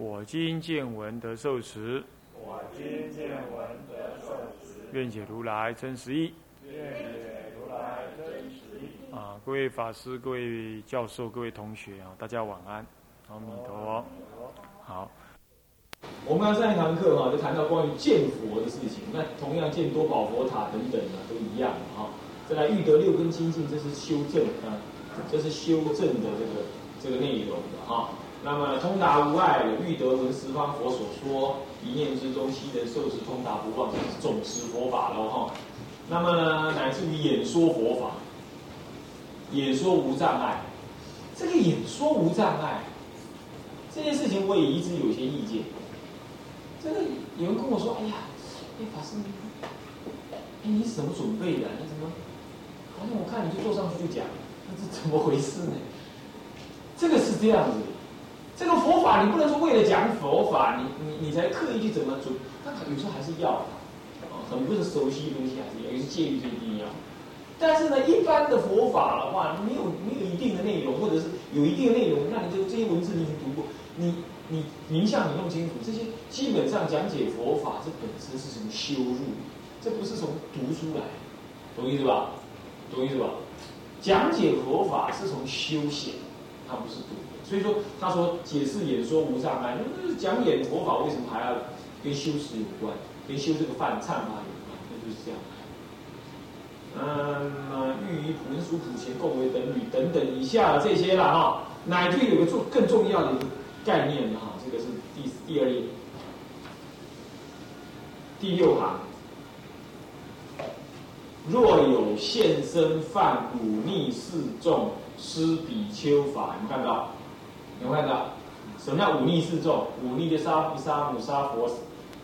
我今见闻得受持，我今见闻得受持，愿解如来真实义。愿解如来真实义。啊，各位法师、各位教授、各位同学啊，大家晚安，阿弥陀佛。好，我们刚上一堂课哈，就谈到关于见佛的事情。那同样见多宝佛塔等等啊，都一样哈。再来欲得六根清净，这是修正啊，这是修正的这个这个内容的哈。那么通达无碍，欲得闻十方佛所说，一念之中悉能受持通达不忘，这是总持佛法喽哈。那么呢，乃至于演说佛法，演说无障碍，这个演说无障碍这件事情，我也一直有些意见。这个有人跟我说：“哎呀，哎法师，哎你怎么准备的？你怎么？好像我看你就坐上去就讲，那是怎么回事呢？”这个是这样子。这个佛法，你不能说为了讲佛法，你你你才刻意去怎么做？但有时候还是要的啊，很不是熟悉的东西还是要，尤其是戒律是一定要。但是呢，一般的佛法的话，没有没有一定的内容，或者是有一定的内容，那你就这些文字你已经读过，你你名相你弄清楚，这些基本上讲解佛法，这本身是从修入，这不是从读出来，懂意思吧？懂意思吧？讲解佛法是从修显，它不是读。所以说，他说解释演说无障碍，那讲演佛法为什么还要跟修持有关，跟修这个饭忏法有关？那就是这样。嗯，欲以普文殊普贤共为等侣等等以下这些了哈，乃至有个重更重要的概念哈，这个是第第二页第六行，若有现身犯忤逆示众施比丘法，你看到？有看到？什么叫忤逆四众？忤逆的杀父杀母杀佛，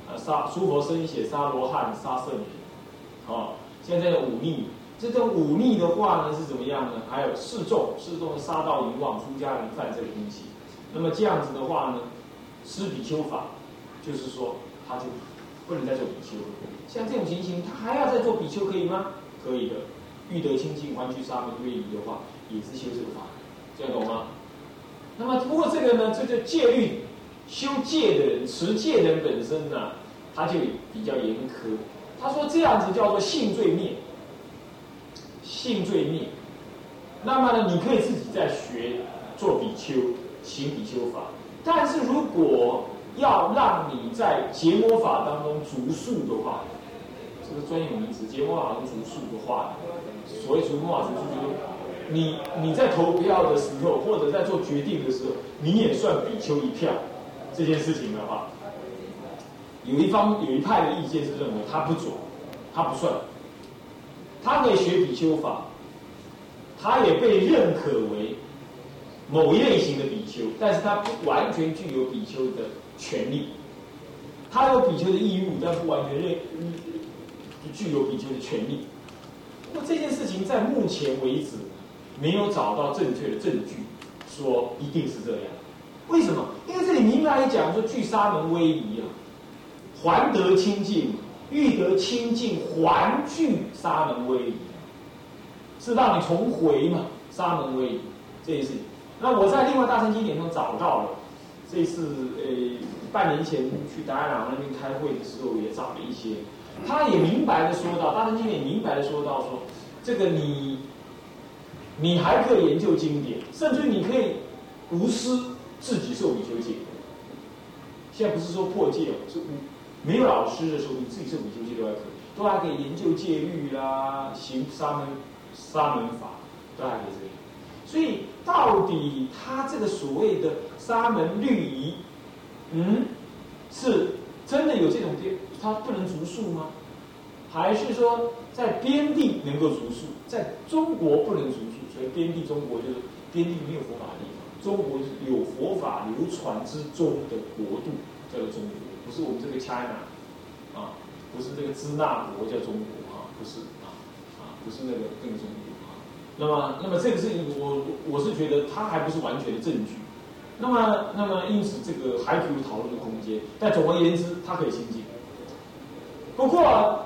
呃杀诸佛生血杀罗汉杀圣人，哦，现在的忤逆，这种忤逆的话呢是怎么样呢？还有示众，示众杀盗淫妄，出家人犯这个东西。那么这样子的话呢，施比丘法，就是说他就不能再做比丘了。像这种情形，他还要再做比丘可以吗？可以的。欲得清净，还去沙门威仪的话，也是修这个法，这样懂吗？那么，不过这个呢，这个戒律修戒的人、持戒的人本身呢，他就比较严苛。他说这样子叫做性罪灭，性罪灭。那么呢，你可以自己在学做比丘、行比丘法。但是如果要让你在结魔法当中逐数的话，这个专有名词，结魔法中逐数的话，所谓逐魔法就是。你你在投票的时候，或者在做决定的时候，你也算比丘一票，这件事情的话，有一方有一派的意见是认为他不准，他不算，他可以学比丘法，他也被认可为某一类型的比丘，但是他不完全具有比丘的权利，他有比丘的义务，但不完全认具有比丘的权利。那这件事情在目前为止。没有找到正确的证据，说一定是这样。为什么？因为这里明白讲说，具沙门威仪啊，还得清净，欲得清净，还具沙门威仪，是让你重回嘛？沙门威仪这件事情。那我在另外大乘经典中找到了，这次呃半年前去达赖喇嘛那边开会的时候，也找了一些，他也明白的说到，大乘经典明白的说到说，这个你。你还可以研究经典，甚至你可以无私自己受比丘戒。现在不是说破戒哦，是无没有老师的时候，你自己受比丘戒都还可以，都还可以研究戒律啦，行沙门沙门法，都还可以这样。所以到底他这个所谓的沙门律仪，嗯，是真的有这种地，他不能逐数吗？还是说在边地能够逐数，在中国不能逐数？所以边地中国就是边地没有佛法的地方，中国有佛法流传之中的国度叫做中国，不是我们这个 China 啊，不是这个支那国叫中国啊，不是啊啊，不是那个那个中国啊。那么，那么这个事情，我我是觉得它还不是完全的证据。那么，那么因此这个还可以有讨论的空间。但总而言之，它可以清净。不过，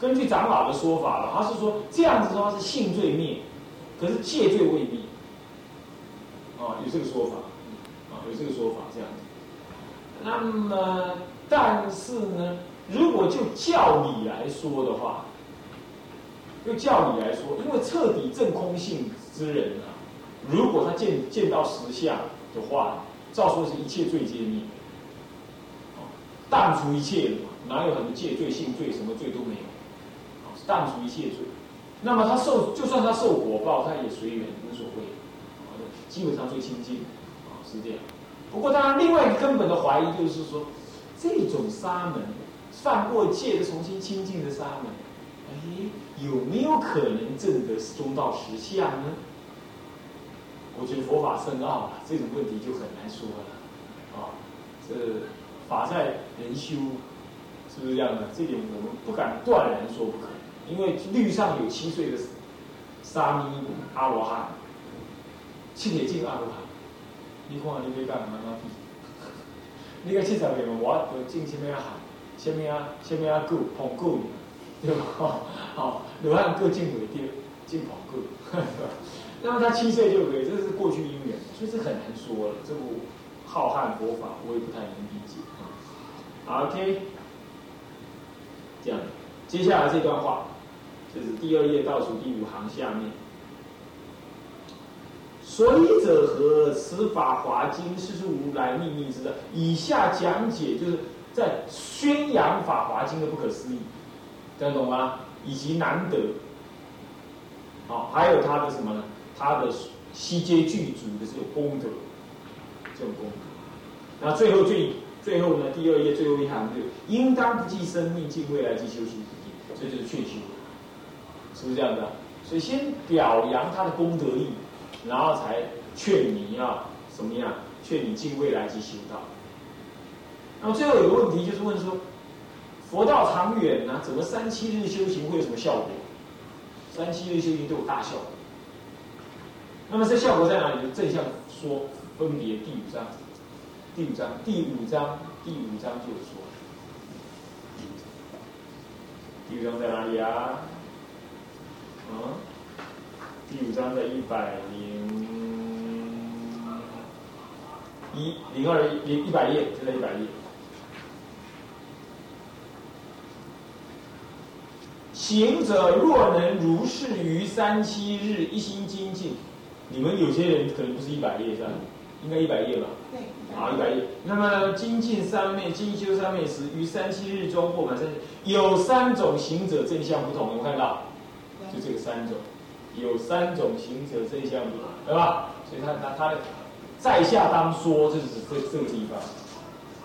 根据长老的说法了，他是说这样子的话是性罪灭，可是戒罪未灭。啊，有这个说法，啊，有这个说法这样子。那么，但是呢，如果就教理来说的话，就教理来说，因为彻底证空性之人啊，如果他见见到实相的话，照说是一切罪皆灭，啊，淡除一切的嘛，哪有很多戒罪、性罪，什么罪都没有，啊，淡除一切罪。那么他受，就算他受果报，他也随缘，无所谓。基本上最亲近，啊，是这样。不过，当然，另外一个根本的怀疑就是说，这种沙门犯过戒的重新亲近的沙门，哎，有没有可能证得中道实相呢？我觉得佛法深奥了，这种问题就很难说了。啊，这法在人修，是不是这样的？这点我们不敢断然说不可能，因为律上有七岁的沙弥阿罗汉。七年进阿罗汉，你看你要干嘛嘛？比？你个七十岁嘛，我就进什么啊汉，什么啊什么啊狗捧狗，对吧？好，罗汉各进为第进捧狗，那么他七岁就可以，这是过去因缘，所以这很难说了。这部浩瀚佛法，我也不太能理解啊。OK，这样，接下来这段话，就是第二页倒数第五行下面。所以者何？此法华经是如来秘密之的。以下讲解就是在宣扬法华经的不可思议，听得懂吗？以及难得。好，还有他的什么呢？他的悉皆具足的这种功德，这种功德。那最后最最后呢？第二页最后一行就应当不计生命，尽未来及修行途径，这就是劝修，是不是这样的？所以先表扬他的功德力。然后才劝你要怎么样？劝你进未来及修道。那么最后有个问题就是问说，佛道长远呢，怎么三七日修行会有什么效果？三七日修行都有大效果。那么这效果在哪里？就正向说，分别第五章，第五章，第五章，第五章就说，第五章在哪里啊？嗯？第五章的一百零一零二一零一百页，就在一百页。行者若能如是于三七日一心精进，你们有些人可能不是一百页是吧？应该一百页吧？对，好一百页。那么精进三昧、精修三昧时，于三七日中或满三有三种行者正向不同，有看到？就这个三种。有三种行者正相不同，对吧？所以他他他的在下当说，就是这这个地方，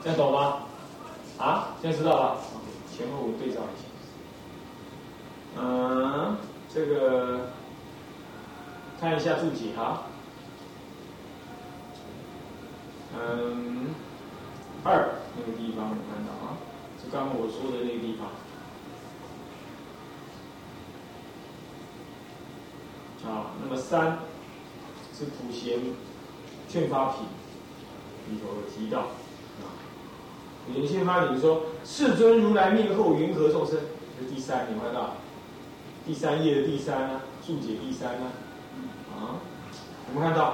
这样懂吗？啊，现在知道了。前后对照一下。嗯，这个看一下注解哈。嗯，二那个地方有看到啊，就刚刚我说的那个地方。啊，那么三是普贤劝发品里头提到啊，普贤劝发品说：世尊如来灭后，云何众生？这第三，你看到第三页的第三啊？注解第三啊？啊，我们看到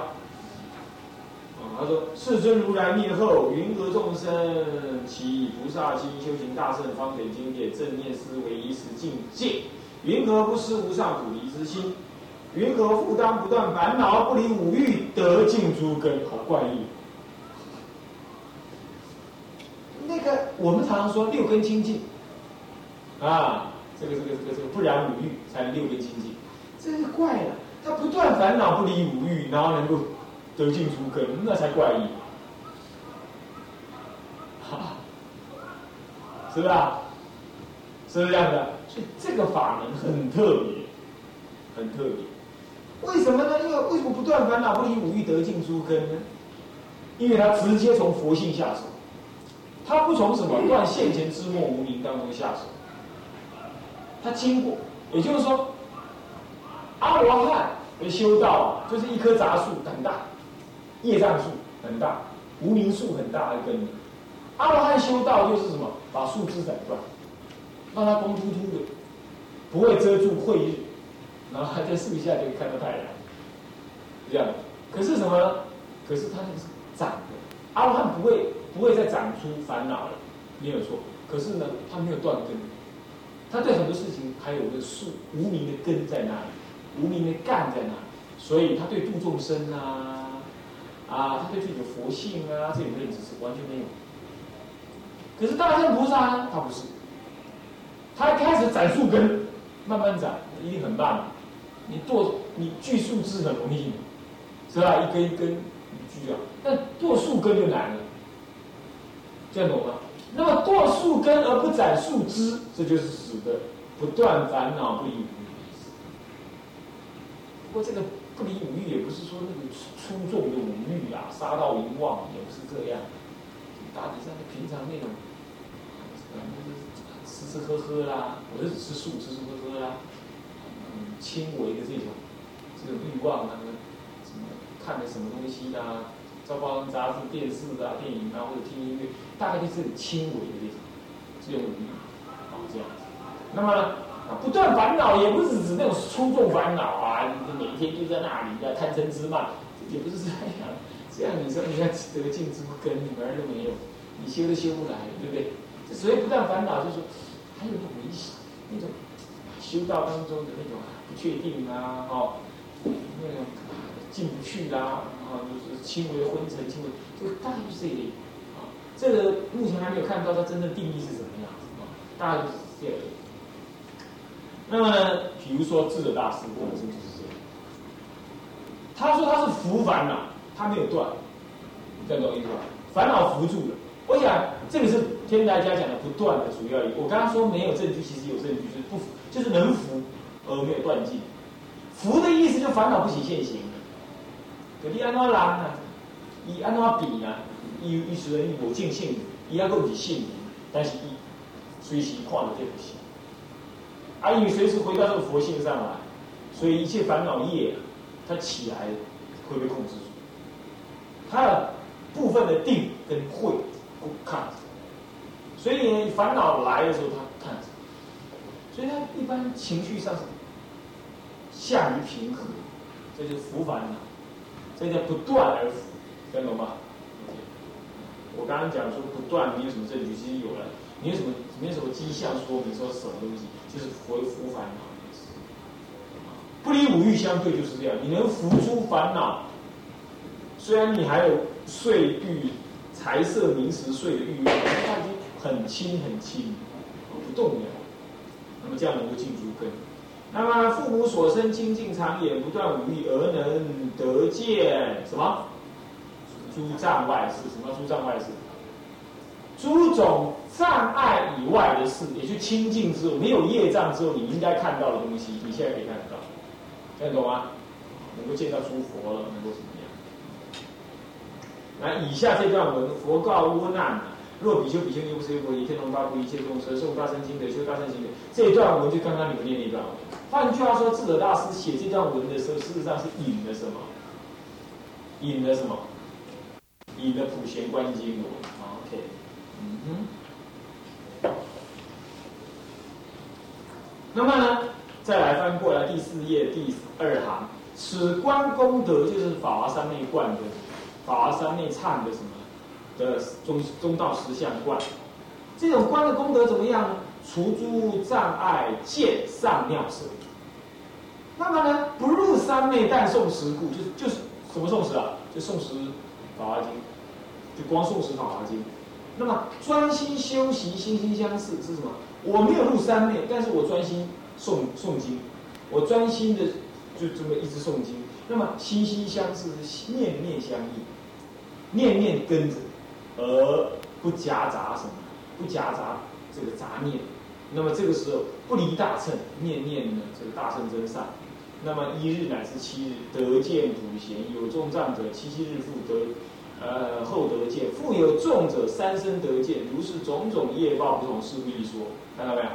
啊，他说：世尊如来灭后，云何众生？其菩萨心修行大圣方便经典正念思维一时境界，云何不失无上菩提之心？云何负担不断烦恼不离五欲得尽诸根？好怪异。那个我们常常说六根清净，啊，这个这个这个这个不染五欲才六根清净，这是怪了。他不断烦恼不离五欲，然后能够得尽诸根，那才怪异。哈，是不是啊？是不是这样的？所以这个法门很特别，很特别。为什么呢？因为为什么不断烦恼不离五欲得尽诸根呢？因为他直接从佛性下手，他不从什么断现前之末无名当中下手，他经过，也就是说，阿罗汉的修道就是一棵杂树很大，业障树很大，无名树很大的根。阿罗汉修道就是什么？把树枝斩断，让它光秃秃的，不会遮住慧日，然后还在树下就可以看到太阳，这样。可是什么呢？可是它那个是长的，阿罗汉不会不会再长出烦恼了，没有错。可是呢，他没有断根，他对很多事情还有个树无名的根在那里，无名的干在那里，所以他对度众生啊，啊，他对自己的佛性啊这种认知是完全没有。可是大圣菩萨呢？他不是，他开始斩树根，慢慢斩，一定很慢。你剁你锯树枝很容易，是吧？一根一根你锯掉，但剁树根就难了。这样懂吗？那么剁树根而不斩树枝，这就是指的不断烦恼不离五欲。不过这个不离五欲也不是说那个粗重的五欲啊，杀盗淫妄也不是这样。大体上平常那种。吃吃喝喝啦，我就只吃素，吃吃喝喝啦，嗯，轻微的这种这种欲望啊，什么看的什么东西啊，照报杂志、电视啊、电影啊，或者听音乐，大概就是很轻微的这种这种欲啊，这样子。那么，不断烦恼也不是指那种粗重烦恼啊，你每天就在那里要贪嗔痴慢，也不是这样。这样你说你看得尽之根你门儿都没有，你修都修不来，对不对？所以不断烦恼，就是还有个危险，那种修道当中的那种不确定啊，哦，那种进不去啦，啊，就是轻微昏沉，轻微，就大概就是这一类，啊，这个目前还没有看到它真正定义是什么样子，啊，大概就是这样。那么呢，比如说智者大师本身就是这样，他说他是伏烦恼，他没有断，这样懂意思吧？烦恼伏住了。我想这个是天台家讲的不断的主要。我刚刚说没有证据，其实有证据，就是不就是能服而没有断尽。服的意思就烦恼不起现行。可你安怎拉呢？以安怎比呢？以以时人有尽性，伊要够起性，但是伊随时看到这不行。啊，因为随时回到这个佛性上来，所以一切烦恼业，它起来会被控制住。它的部分的定跟慧。看，所以烦恼来的时候，他看，所以他一般情绪上是下于平和，这就是福烦恼，这叫不断而福，听懂吗？我刚刚讲说不断，没有什么证据，其实有了，没有什么没有什么迹象说明说什么东西就是回福烦恼不离五欲相对就是这样，你能伏出烦恼，虽然你还有岁欲。财色名食睡的欲望，它已经很轻很轻，不动摇。那么这样能够进诸根。那么父母所生清净常也，不断五欲而能得见什么？诸障外事，什么诸障外事？诸种障碍以外的事，也就清净之后，没有业障之后，你应该看到的东西，你现在可以看得到。看得懂吗？能够见到诸佛了，能够什么？那以下这段文，佛告阿难：若比丘、比丘尼、不舍佛以天龙八部一切众生受大乘经的，修大乘经的，这一段文就刚刚你们念那段文。换句话说，智者大师写这段文的时候，事实上是引了什么？引了什么？引了普贤观经。嗯。那么呢，再来翻过来第四页第二行，此观功德就是法华三昧观的。法华三昧忏的什么的中中道实相观，这种观的功德怎么样呢？除诸障碍，见上妙色。那么呢，不入三昧，但诵十故，就就是什么诵十啊？就诵十法华经，就光诵十法华经。那么专心修习，心心相似是什么？我没有入三昧，但是我专心诵诵经，我专心的就这么一直诵经。那么心心相似，念念相应。念念跟着，而不夹杂什么，不夹杂这个杂念。那么这个时候不离大乘，念念呢这个大乘真善。那么一日乃至七日得见普贤，有重障者七七日复得，呃后得见，富有众者三生得见，如是种种业报不同，是不一说。看到没有？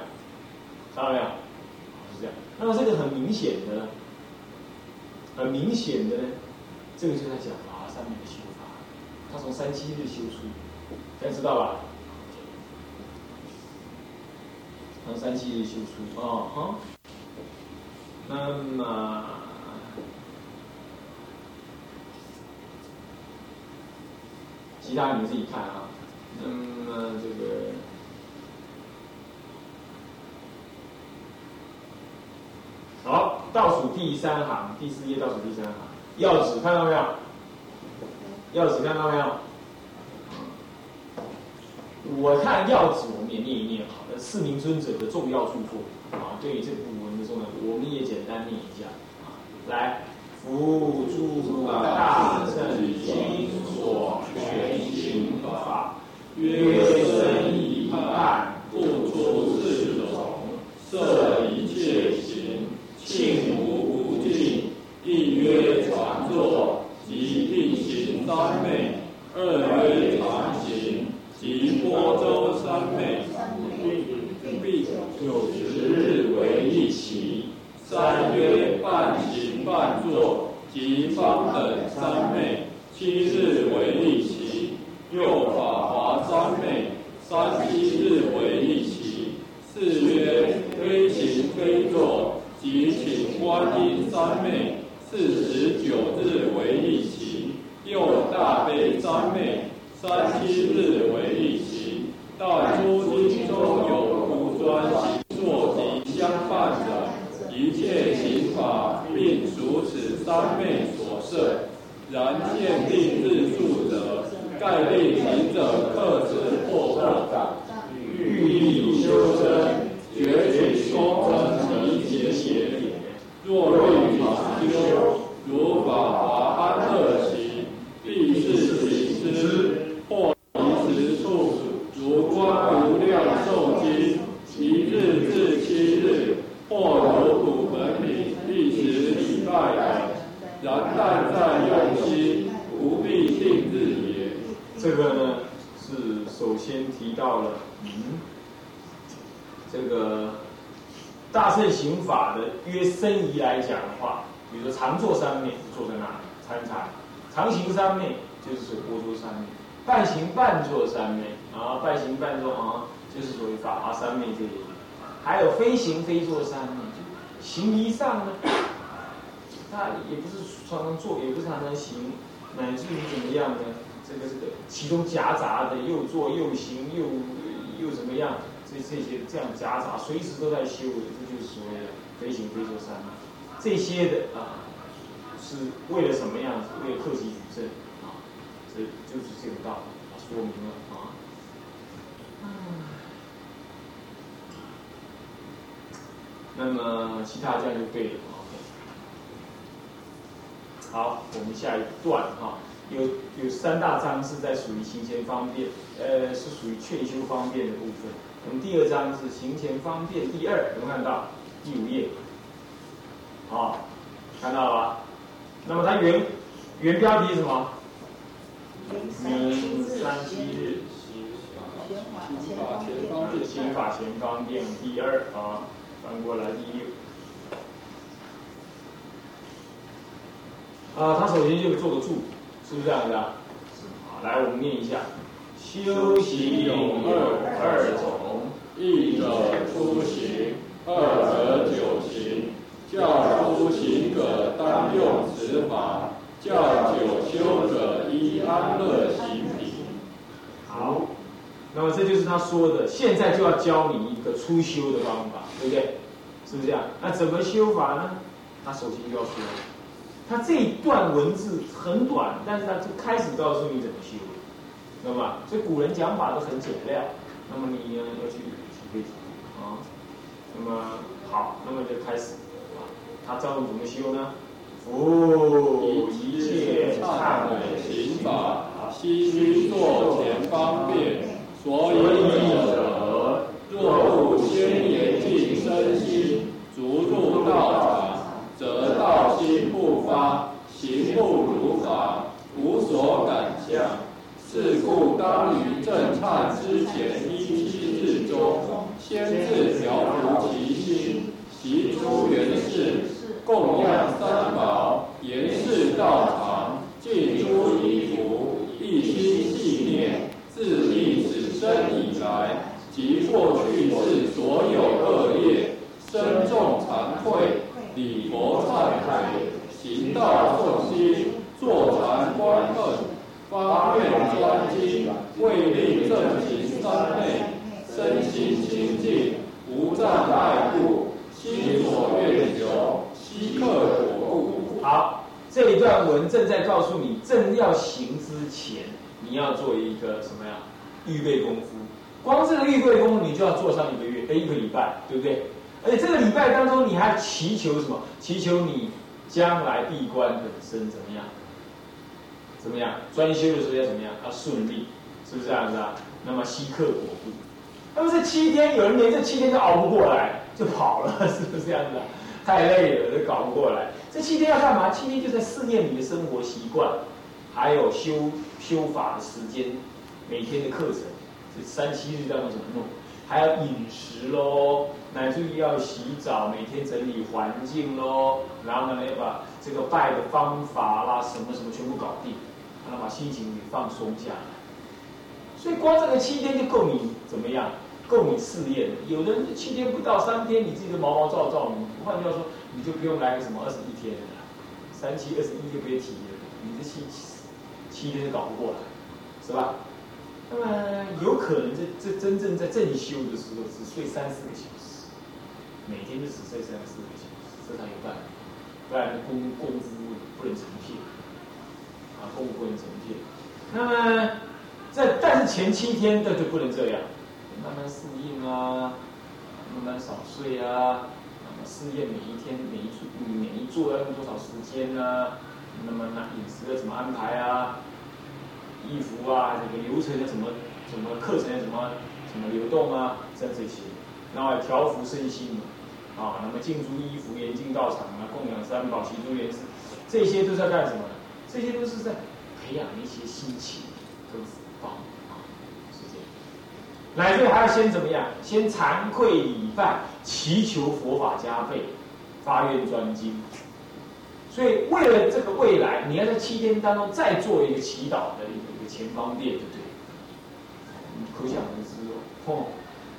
看到没有？是这样。那么这个很明显的，很明显的呢，这个就在讲啊上面的修法，他从三七日修出，大家知道吧？从三七日修出哦，哈。那么，其他你们自己看啊。那么这个，好，倒数第三行，第四页倒数第三行，药纸看到没有？药纸看到没有？我看药纸，我们也念一念好。四名尊者的重要著作啊，对于这部文的重要，我们也简单念一下啊。来，辅助大圣经所全行法，约生一半，不出四种，摄一切行，庆无不尽，一曰传作，即并行三昧；二曰常行，即波州三昧。必九十日为一期，三曰半行半坐，即方等三昧；七日为一期，又法华三昧，三七日为一期；四曰非行非坐，即请观音三昧，四十九日为一期；又大悲三昧，三七日为一期。但诸经中有。专行坐及相伴者，一切行法并属此三昧所设。然限定日数者，盖令行者克制破障，欲力修身，绝取功成离结邪点。若欲法修，如法华安乐行，必是行之，或离时处，如观无量寿经。一日至七日，或如骨盆品，一时礼拜等。然但在用心，不必定日也。这个呢，是首先提到了，嗯，这个大圣行法的约深仪来讲的话，比如说常坐三昧，坐在那里参禅；常行三昧，就是说波州三昧；半行半坐三昧，啊，半行半坐啊。就是属于法华三昧这一类，还有非行非坐三昧，行一上呢，他也不是常常坐，也不是常常行，乃至于怎么样呢？这个这个其中夹杂的又做又行又又怎么样？这这些这样夹杂，随时都在修的，这就是所谓的非行飞坐三昧。这些的啊，是为了什么样子？为了克己举正啊，这就是这个道理啊，说明了啊。那么其他这样就对了。好，我们下一段哈，有有三大章是在属于行前方便，呃，是属于劝修方便的部分。我们第二章是行前方便第二，有没有看到？第五页，好，看到了吧？那么它原原标题是什么？明三七日行法前方便，行法前方便第二啊。翻过来第六啊，他首先就做个注，是不是这样子啊？好，来我们念一下：修行有二二种，一者出行，二者久行。教出行者当用此法，教九修者依安乐行品。好。那么这就是他说的，现在就要教你一个初修的方法，对不对？是不是这样？那怎么修法呢？他首先就要说，他这一段文字很短，但是他就开始告诉你怎么修，那么所以古人讲法都很简练，那么你呢要去体会体会啊。那么好，那么就开始啊，他教你怎么修呢？哦，一切忏悔行法，悉须作前方便。所以者，若不先严净身心，逐入道场，则道八，行不如法，无所感向。是故当于正忏之前一七日中，先自调伏其心，习诸元事，供养三宝，严饰道场，尽诸衣服，一心系念。自立此生以来，及过去世所有恶业，深重惭愧，礼佛忏悔。行道诵经，坐禅观恨。发愿专精，为令正行三昧，身心清净，无障碍故，心所愿求，悉克果故。好，这一段文正在告诉你，正要行之前，你要做一个什么呀？预备功夫。光这个预备功夫，你就要做上一个月，哎，一个礼拜，对不对？而且这个礼拜当中，你还祈求什么？祈求你将来闭关本身怎么样？怎么样？专修的时候要怎么样？要顺利，是不是这样子啊？那么稀克果腹。那么这七天，有人连这七天都熬不过来，就跑了，是不是这样子？太累了，都搞不过来。这七天要干嘛？七天就在试验你的生活习惯，还有修修法的时间，每天的课程，这三七日当中怎么弄？还要饮食喽，乃至于要洗澡，每天整理环境喽，然后呢，要把这个拜的方法啦，什么什么全部搞定。然后把心情给放松下来，所以光这个七天就够你怎么样？够你试验有的人七天不到三天，你自己都毛毛躁躁。你换句话说，你就不用来个什么二十一天了，三七二十一就别提了。你这七七天就搞不过来，是吧？那么有可能在这真正在正修的时候，只睡三四个小时，每天就只睡三四个小时，这才有办法，不然功功夫不能成片。啊，功夫不能成片。那么，在但是前七天的就不能这样，慢慢适应啊，慢慢少睡啊，那么试验每一天每一处每一坐要用多少时间呢？那么那饮食要怎么安排啊？衣服啊，这个流程的什么什么课程要怎么什么流动啊？像这些，然后调服身心嘛啊，那么进出衣服、严禁道场啊，供养三宝、习诸元事，这些都是要干什么？这些都是在培养一些心情跟福报啊，是这样。乃至还要先怎么样？先惭愧礼拜，祈求佛法加倍，发愿专精。所以为了这个未来，你要在七天当中再做一个祈祷的一个前方便，对不对？可想而知哦，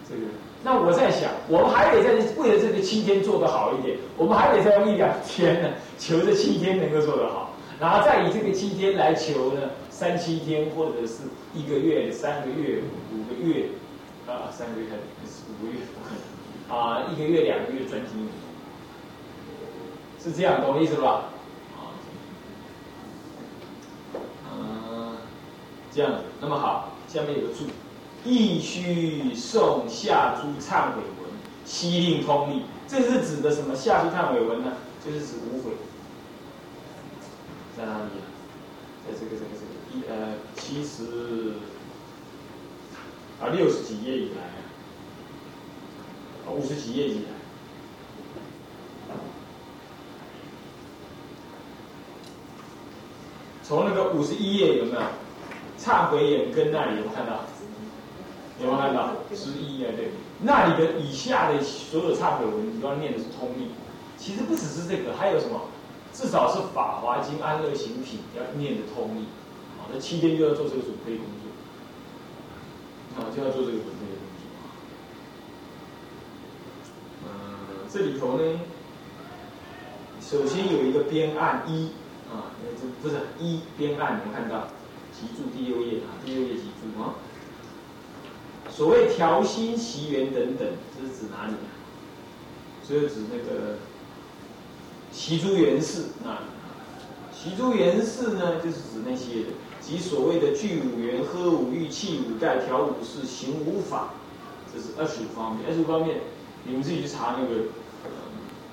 这个。那我在想，我们还得在为了这个七天做得好一点，我们还得再用一两天呢，求这七天能够做得好。然后再以这个七天来求呢，三七天或者是一个月、三个月、五个月，啊，三个月还、五个月，啊，一个月、两个月专心，是这样，懂我意思吧？啊，嗯，这样子，那么好，下面有个注，亦须诵下诸忏悔文，悉令通力，这是指的什么？下诸忏悔文呢？就是指无悔。在哪里啊？在这个这个这个一呃七十啊六十几页以来啊，五十几页以来，从那个五十一页有没有？忏悔眼根那里有没有看到？有没有看到？十一啊，对，那里的以下的所有忏悔文，你都要念的是通义。其实不只是这个，还有什么？至少是《法华经》《安乐行品》要念的通义，啊，那七天就要做这个准备工作，啊，就要做这个准备工作。嗯，这里头呢，首先有一个编案一，啊，这不是一编案，你们看到，集注第六页啊，第六页集注啊。所谓调心、习缘等等，这是指哪里？这是指那个。习诸元事啊，习诸元事呢，就是指那些，即所谓的具五元、喝五欲、气五盖、调五事、行五法，这是二十五方面。二十五方面，你们自己去查那个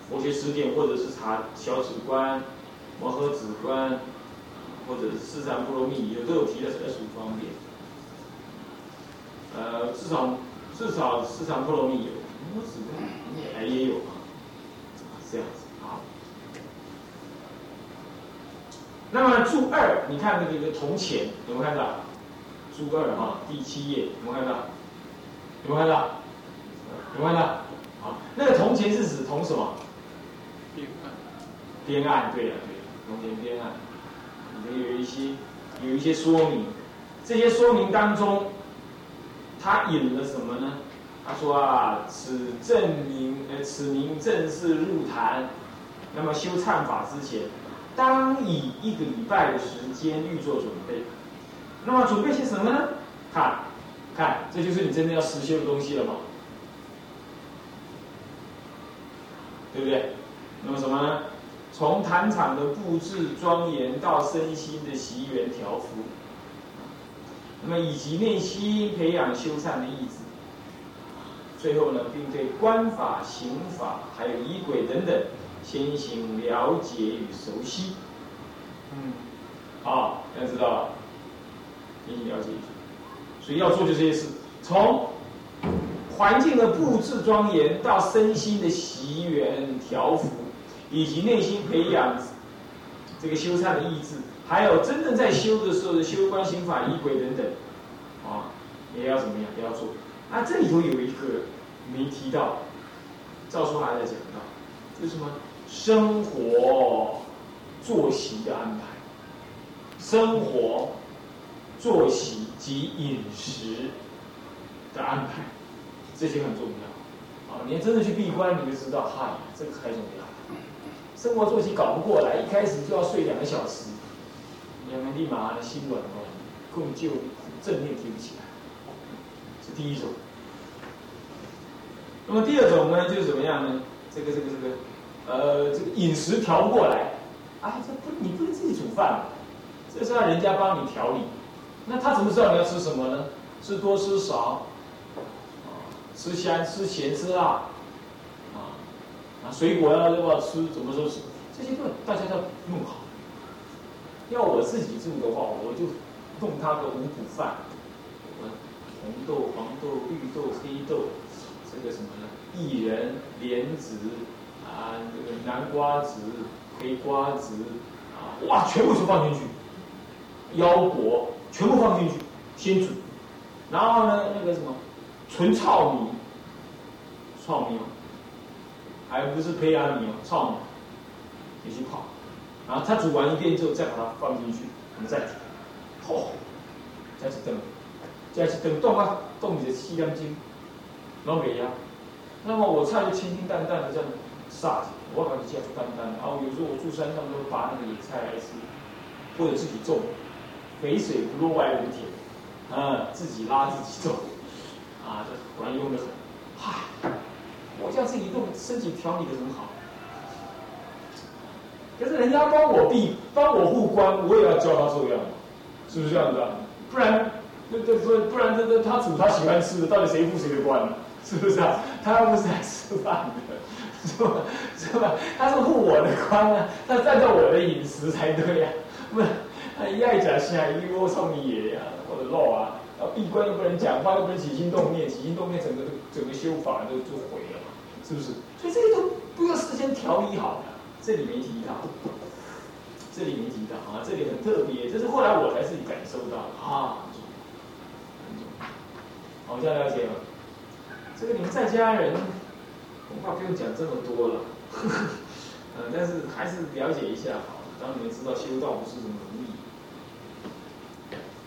佛学词典，或者是查小止观、摩诃止观，或者是四禅波罗蜜，有都有提的是二十五方便。呃，至少至少四禅波罗蜜有，摩诃止观也也有啊，这样子好。那么注二，你看那个铜钱有没有看到？注二哈，第七页有没有看到？有没有看到？有没有看到？好，那个铜钱是指铜什么？边岸。边岸，对了对了，铜钱边岸，里面有一些有一些说明，这些说明当中，他引了什么呢？他说啊，此证明呃，此名正式入坛，那么修忏法之前，当以一个礼拜的时间预做准备。那么准备些什么呢？看，看，这就是你真正要实修的东西了嘛，对不对？那么什么呢？从坛场的布置庄严到身心的习缘调伏，那么以及内心培养修善的意志。最后呢，并对观法、行法还有仪轨等等，先行了解与熟悉。嗯，好，大家知道了，先行了解一下。所以要做就这些事，从环境的布置庄严到身心的习缘调伏，以及内心培养这个修禅的意志，还有真正在修的时候的修观、行法、仪轨等等，啊，也要怎么样？也要做。啊，这里头有一个没提到，赵书还在讲到，就是什么生活作息的安排，生活作息及饮食的安排，这些很重要。啊，你真的去闭关，你就知道，嗨，这个太重要。生活作息搞不过来，一开始就要睡两个小时，你们立马心软哦，根本就正念提不起来。是第一种，那么第二种呢，就是怎么样呢？这个这个这个，呃，这个饮食调不过来，啊，这不你不能自己煮饭，这是要人家帮你调理。那他怎么知道你要吃什么呢？吃多吃少，吃香吃咸吃辣，水果要要不要吃？怎么说吃？这些都大家要弄好。要我自己住的话，我就弄他个五谷饭。红豆、黄豆、绿豆、黑豆，这个什么呢？薏仁、莲子啊，这个南瓜子、黑瓜子啊，哇，全部都放进去。腰果全部放进去，先煮。然后呢，那个什么，纯糙米，糙米，还不是胚芽米哦，糙米，也去泡。然后它煮完一遍之后，再把它放进去，我们再煮。嚯，再去等。再是等冻啊，冻你的气量筋，老美呀。那么我菜就清清淡淡的这样撒起，我感觉这样就淡淡。然后有时候我住山上都拔那个野菜来吃，或者自己种，肥水不落外人田，啊，自己拉自己种，啊，这管用的很。嗨，我这样自己动，身体调理的很好。可是人家帮我闭，帮我护关，我也要教他做样，是不是这样子啊？不然。这这，不不然这这他煮他喜欢吃的，到底谁付谁的关呢？是不是啊？他又不是来吃饭的，是吧？是吧？他是护我的关啊，他占到我的饮食才对呀。不是，他一爱讲下一窝臭米野呀，或者肉啊，啊闭关又不能讲话，又不能起心动念，起心动念整个整个修法都就毁了，是不是？所以这些都不要事先调理好的，这里没提到，这里没提到啊，这里很特别，这是后来我才自己感受到啊。好，这样了解吗？这个你们在家人恐怕不用讲这么多了，呃，但是还是了解一下好，让你们知道修道不是那么容易。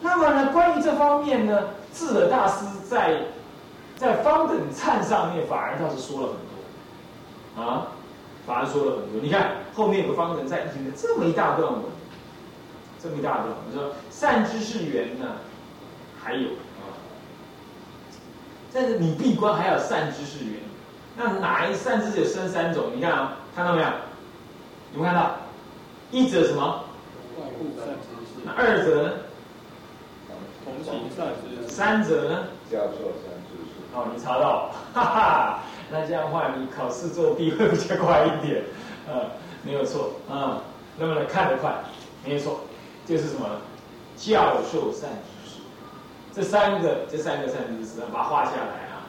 那么呢，关于这方面呢，智者大师在在方等忏上面反而倒是说了很多，啊，反而说了很多。你看后面有个方程在引的这么一大段文，这么一大段，你说善知识缘呢，还有啊。但是你闭关还要善知识缘，那哪一善知识有生三种？你看啊，看到没有？有没有看到？一者什么？外部善知识。那二者呢？同情善知识。三者呢？教授善知识。哦，你查到，哈哈，那这样的话，你考试作弊会比较快一点，呃，没有错啊。那么呢，看得快，没错，就是什么？教授善知识。这三个，这三个善知识啊，把它画下来啊。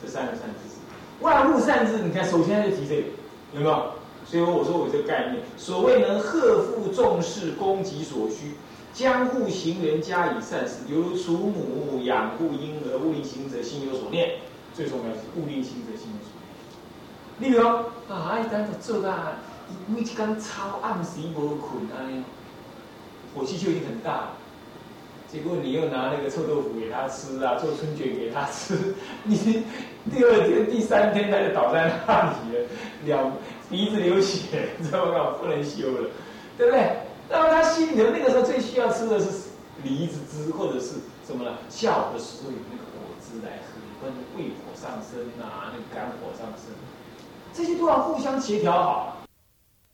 这三个善知识，万物善知，你看，首先就提这个，有没有？所以我说我这个概念，所谓能贺复重视，供给所需，将护行人加以善事，犹如楚母养护婴儿，勿令行者心有所念。最重要是勿令行者心有所念。例如啊，一旦做啊每一天超暗时无困安，火气就已经很大了。结果你又拿那个臭豆腐给他吃啊，做春卷给他吃，你第二天、第三天他就倒在那里了，了鼻子流血，你知道吗？不能修了，对不对？那么他心里头那个时候最需要吃的是梨子汁，或者是什么呢？下午的时候有那个果汁来喝，分胃火上升啊，那个肝火上升，这些都要互相协调好。